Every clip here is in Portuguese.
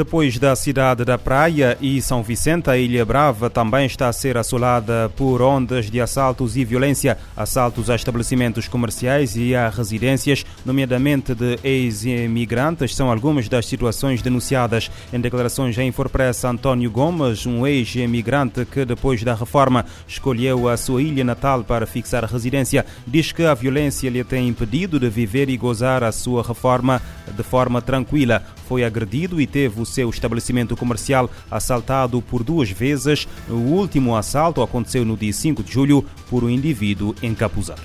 Depois da cidade da Praia e São Vicente, a Ilha Brava também está a ser assolada por ondas de assaltos e violência, assaltos a estabelecimentos comerciais e a residências, nomeadamente de ex-imigrantes, são algumas das situações denunciadas. Em declarações à Infopressa, António Gomes, um ex-imigrante que depois da reforma escolheu a sua ilha natal para fixar residência, diz que a violência lhe tem impedido de viver e gozar a sua reforma de forma tranquila. Foi agredido e teve o seu estabelecimento comercial assaltado por duas vezes. O último assalto aconteceu no dia 5 de julho por um indivíduo encapuzado.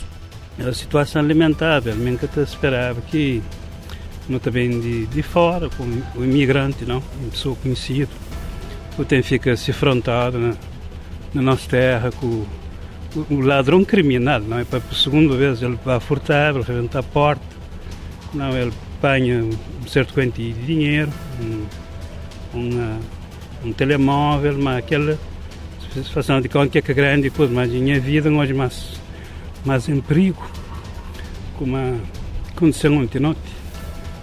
A situação lamentável, que eu esperava que não também de, de fora, como o imigrante, não, uma pessoa conhecida, o tem fica se afrontado na, na nossa terra com o, ladrão criminal, não é? Para a segunda vez ele vai furtar, vai reventar a porta, não, ele apanha um certo quantia de dinheiro, um, uma, um telemóvel, mas aquela situação de qualquer que é grande coisa, mas minha vida hoje mais, mais em perigo, como aconteceu ontem noite.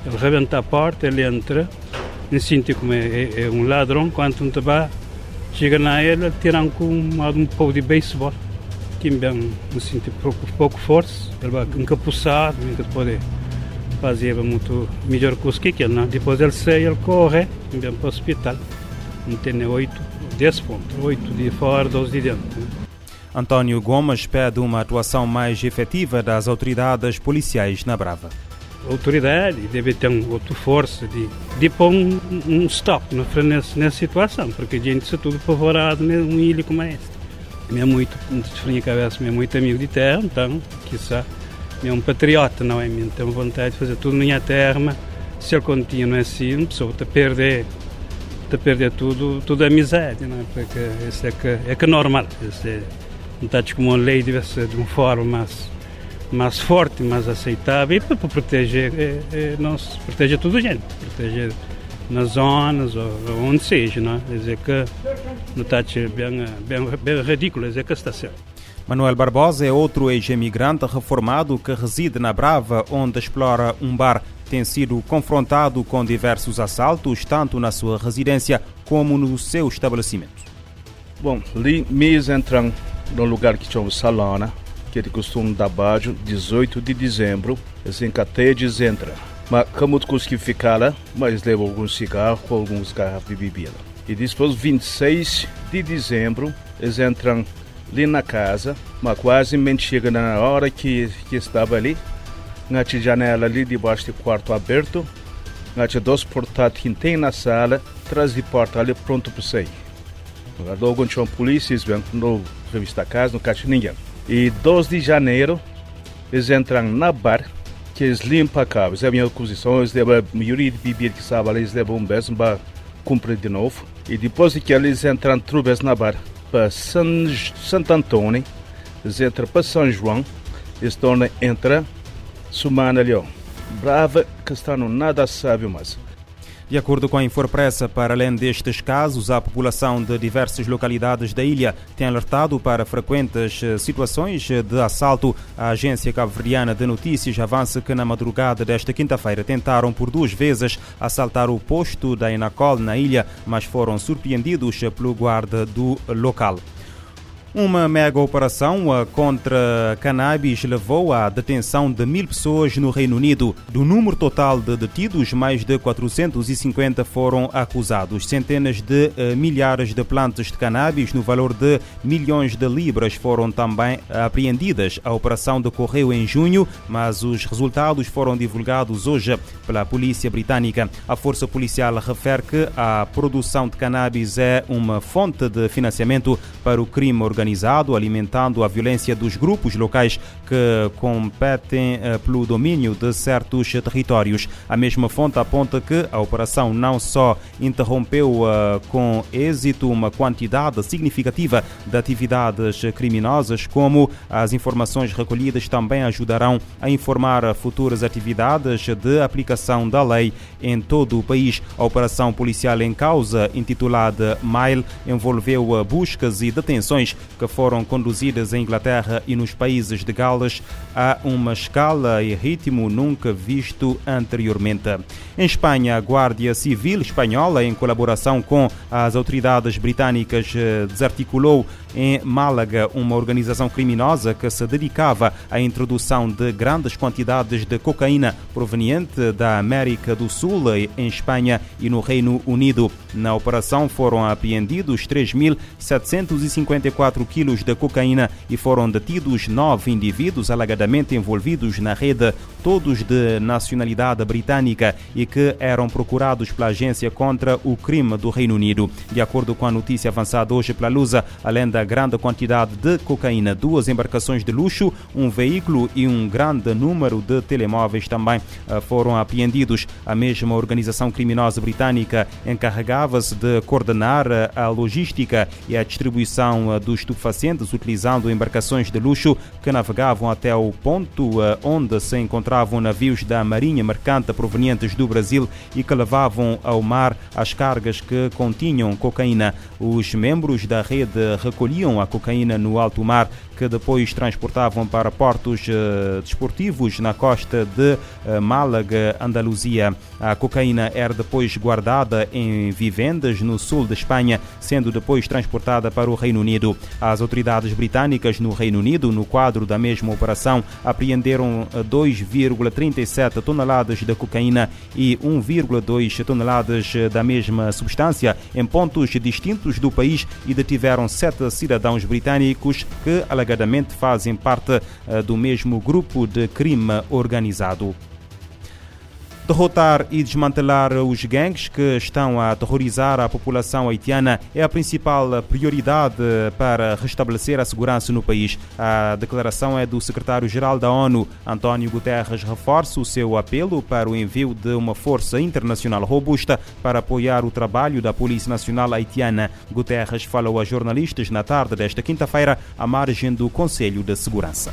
Ele rebenta a porta, ele entra, me sinto como é, é, é, um ladrão, quando um vai, chega na ele, tiram com um, um pouco de beisebol, que me sinto pouco, pouco força, ele vai encapuçado, nunca pode fazia muito melhor que os que ele, não? Depois ele sai, ele corre, vem para o hospital. Não tem 8, 10 pontos, 8 de fora, 12 de dentro. Né? António Gomes pede uma atuação mais efetiva das autoridades policiais na Brava. A autoridade deve ter uma outra força de, de pôr um, um stop nessa, nessa situação, porque a gente está tudo apavorado numa ilha como esta. É muito, de cabeça, é muito amigo de terra, então, quizá é um patriota, não é? Tem vontade de fazer tudo na minha terra, se ele continua assim, uma pessoa está a perder, está a perder tudo, tudo a amizade, não é? Porque isso é que é, que é normal. Isso é, vontade como uma lei deve ser de uma forma mais, mais forte, mais aceitável, e para, para proteger, é, é, nós, proteger toda a gente, proteger nas zonas ou, onde seja, não é? Quer dizer que não está bem, bem, bem ridículo, dizer que está certo. Manuel Barbosa é outro ex-emigrante reformado que reside na Brava, onde explora um bar. Tem sido confrontado com diversos assaltos, tanto na sua residência como no seu estabelecimento. Bom, ali mês entram no lugar que chama Salona, que é de costume da Bajo, 18 de dezembro, assim que até eles entram. Mas como consegui ficar lá, mas levo alguns cigarros com alguns garrafas de bebida. E depois, 26 de dezembro, eles entram ali na casa, mas quase me chega na hora que, que estava ali. Na janela ali debaixo do quarto aberto, na dois portáteis que tem na sala, atrás de porta ali pronto para sair. Logo tinha polícia, vêm no revista casa, não cacha ninguém. E 2 de janeiro, eles entram na bar, que eles limpam a casa, eles levam a posição, eles levam a maioria de bebida que estava ali, eles levam um beijo para cumprir de novo. E depois de que eles entram trubas na bar, para San, Santo Antônio, entra para São João, e se torna entra Sumana ali, Brava que está no nada sábio mais. De acordo com a Infopressa, para além destes casos, a população de diversas localidades da ilha tem alertado para frequentes eh, situações de assalto. A agência cabo-verdiana de notícias avança que na madrugada desta quinta-feira tentaram por duas vezes assaltar o posto da Enacol na ilha, mas foram surpreendidos pelo guarda do local. Uma mega operação contra cannabis levou à detenção de mil pessoas no Reino Unido. Do número total de detidos, mais de 450 foram acusados. Centenas de uh, milhares de plantas de cannabis, no valor de milhões de libras, foram também apreendidas. A operação decorreu em junho, mas os resultados foram divulgados hoje pela polícia britânica. A força policial refere que a produção de cannabis é uma fonte de financiamento para o crime organizado organizado, alimentando a violência dos grupos locais que competem eh, pelo domínio de certos territórios. A mesma fonte aponta que a operação não só interrompeu eh, com êxito uma quantidade significativa de atividades criminosas, como as informações recolhidas também ajudarão a informar futuras atividades de aplicação da lei em todo o país. A operação policial em causa, intitulada Mile, envolveu buscas e detenções que foram conduzidas em Inglaterra e nos países de Gales a uma escala e ritmo nunca visto anteriormente. Em Espanha, a Guardia Civil espanhola, em colaboração com as autoridades britânicas, eh, desarticulou em Málaga uma organização criminosa que se dedicava à introdução de grandes quantidades de cocaína proveniente da América do Sul, em Espanha e no Reino Unido. Na operação foram apreendidos 3.754 quilos de cocaína e foram detidos nove indivíduos alegadamente envolvidos na rede, todos de nacionalidade britânica e que eram procurados pela Agência contra o Crime do Reino Unido. De acordo com a notícia avançada hoje pela Lusa, além da grande quantidade de cocaína, duas embarcações de luxo, um veículo e um grande número de telemóveis também eh, foram apreendidos. A mesma organização criminosa britânica encarregava-se de coordenar eh, a logística e a distribuição eh, dos estupefacientes utilizando embarcações de luxo que navegavam até o ponto onde se encontravam navios da Marinha Mercante provenientes do Brasil e que levavam ao mar as cargas que continham cocaína. Os membros da rede recolhiam a cocaína no alto mar que depois transportavam para portos uh, desportivos na costa de uh, Málaga, Andaluzia. A cocaína era depois guardada em vivendas no sul de Espanha, sendo depois transportada para o Reino Unido. As autoridades britânicas no Reino Unido, no quadro da mesma operação, apreenderam 2,37 eh, toneladas de cocaína e 1,2 toneladas da mesma substância em pontos distintos do país e detiveram sete cidadãos britânicos que alegadamente fazem parte eh, do mesmo grupo de crime organizado. Derrotar e desmantelar os gangues que estão a aterrorizar a população haitiana é a principal prioridade para restabelecer a segurança no país. A declaração é do secretário-geral da ONU, António Guterres, reforça o seu apelo para o envio de uma força internacional robusta para apoiar o trabalho da Polícia Nacional Haitiana. Guterres falou a jornalistas na tarde desta quinta-feira à margem do Conselho de Segurança.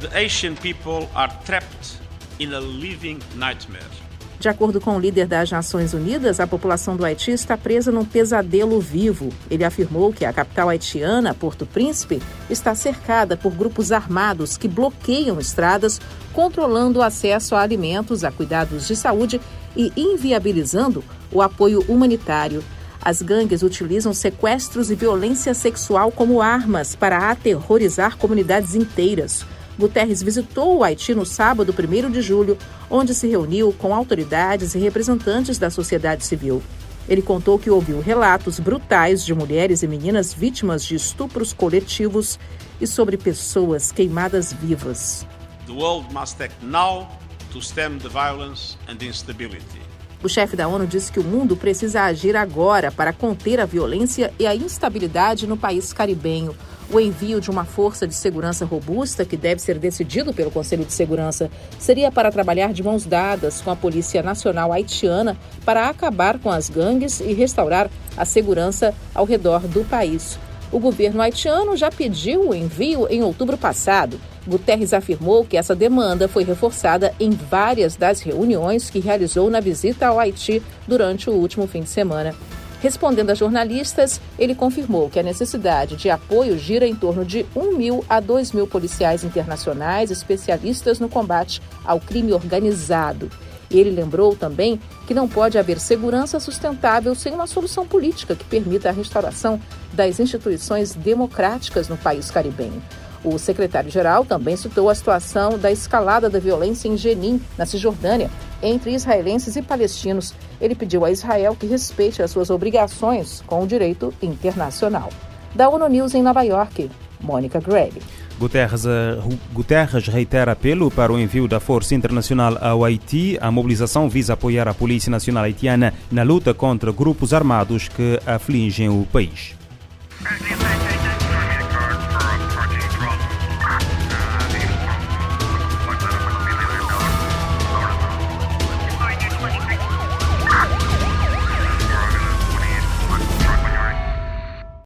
The Haitian people are trapped in a living nightmare. De acordo com o líder das Nações Unidas, a população do Haiti está presa num pesadelo vivo. Ele afirmou que a capital haitiana, Porto Príncipe, está cercada por grupos armados que bloqueiam estradas, controlando o acesso a alimentos, a cuidados de saúde e inviabilizando o apoio humanitário. As gangues utilizam sequestros e violência sexual como armas para aterrorizar comunidades inteiras. Guterres visitou o Haiti no sábado, 1 de julho, onde se reuniu com autoridades e representantes da sociedade civil. Ele contou que ouviu relatos brutais de mulheres e meninas vítimas de estupros coletivos e sobre pessoas queimadas vivas. The world must act now to stem the violence and instability. O chefe da ONU disse que o mundo precisa agir agora para conter a violência e a instabilidade no país caribenho. O envio de uma força de segurança robusta, que deve ser decidido pelo Conselho de Segurança, seria para trabalhar de mãos dadas com a Polícia Nacional Haitiana para acabar com as gangues e restaurar a segurança ao redor do país. O governo haitiano já pediu o envio em outubro passado. Guterres afirmou que essa demanda foi reforçada em várias das reuniões que realizou na visita ao Haiti durante o último fim de semana. Respondendo a jornalistas, ele confirmou que a necessidade de apoio gira em torno de 1 mil a 2 mil policiais internacionais especialistas no combate ao crime organizado. Ele lembrou também que não pode haver segurança sustentável sem uma solução política que permita a restauração das instituições democráticas no país caribenho. O secretário-geral também citou a situação da escalada da violência em Jenin, na Cisjordânia, entre israelenses e palestinos. Ele pediu a Israel que respeite as suas obrigações com o direito internacional. Da ONU News em Nova York, Mônica Gregg. Guterres, eh, Guterres reitera apelo para o envio da Força Internacional ao Haiti. A mobilização visa apoiar a Polícia Nacional Haitiana na luta contra grupos armados que afligem o país.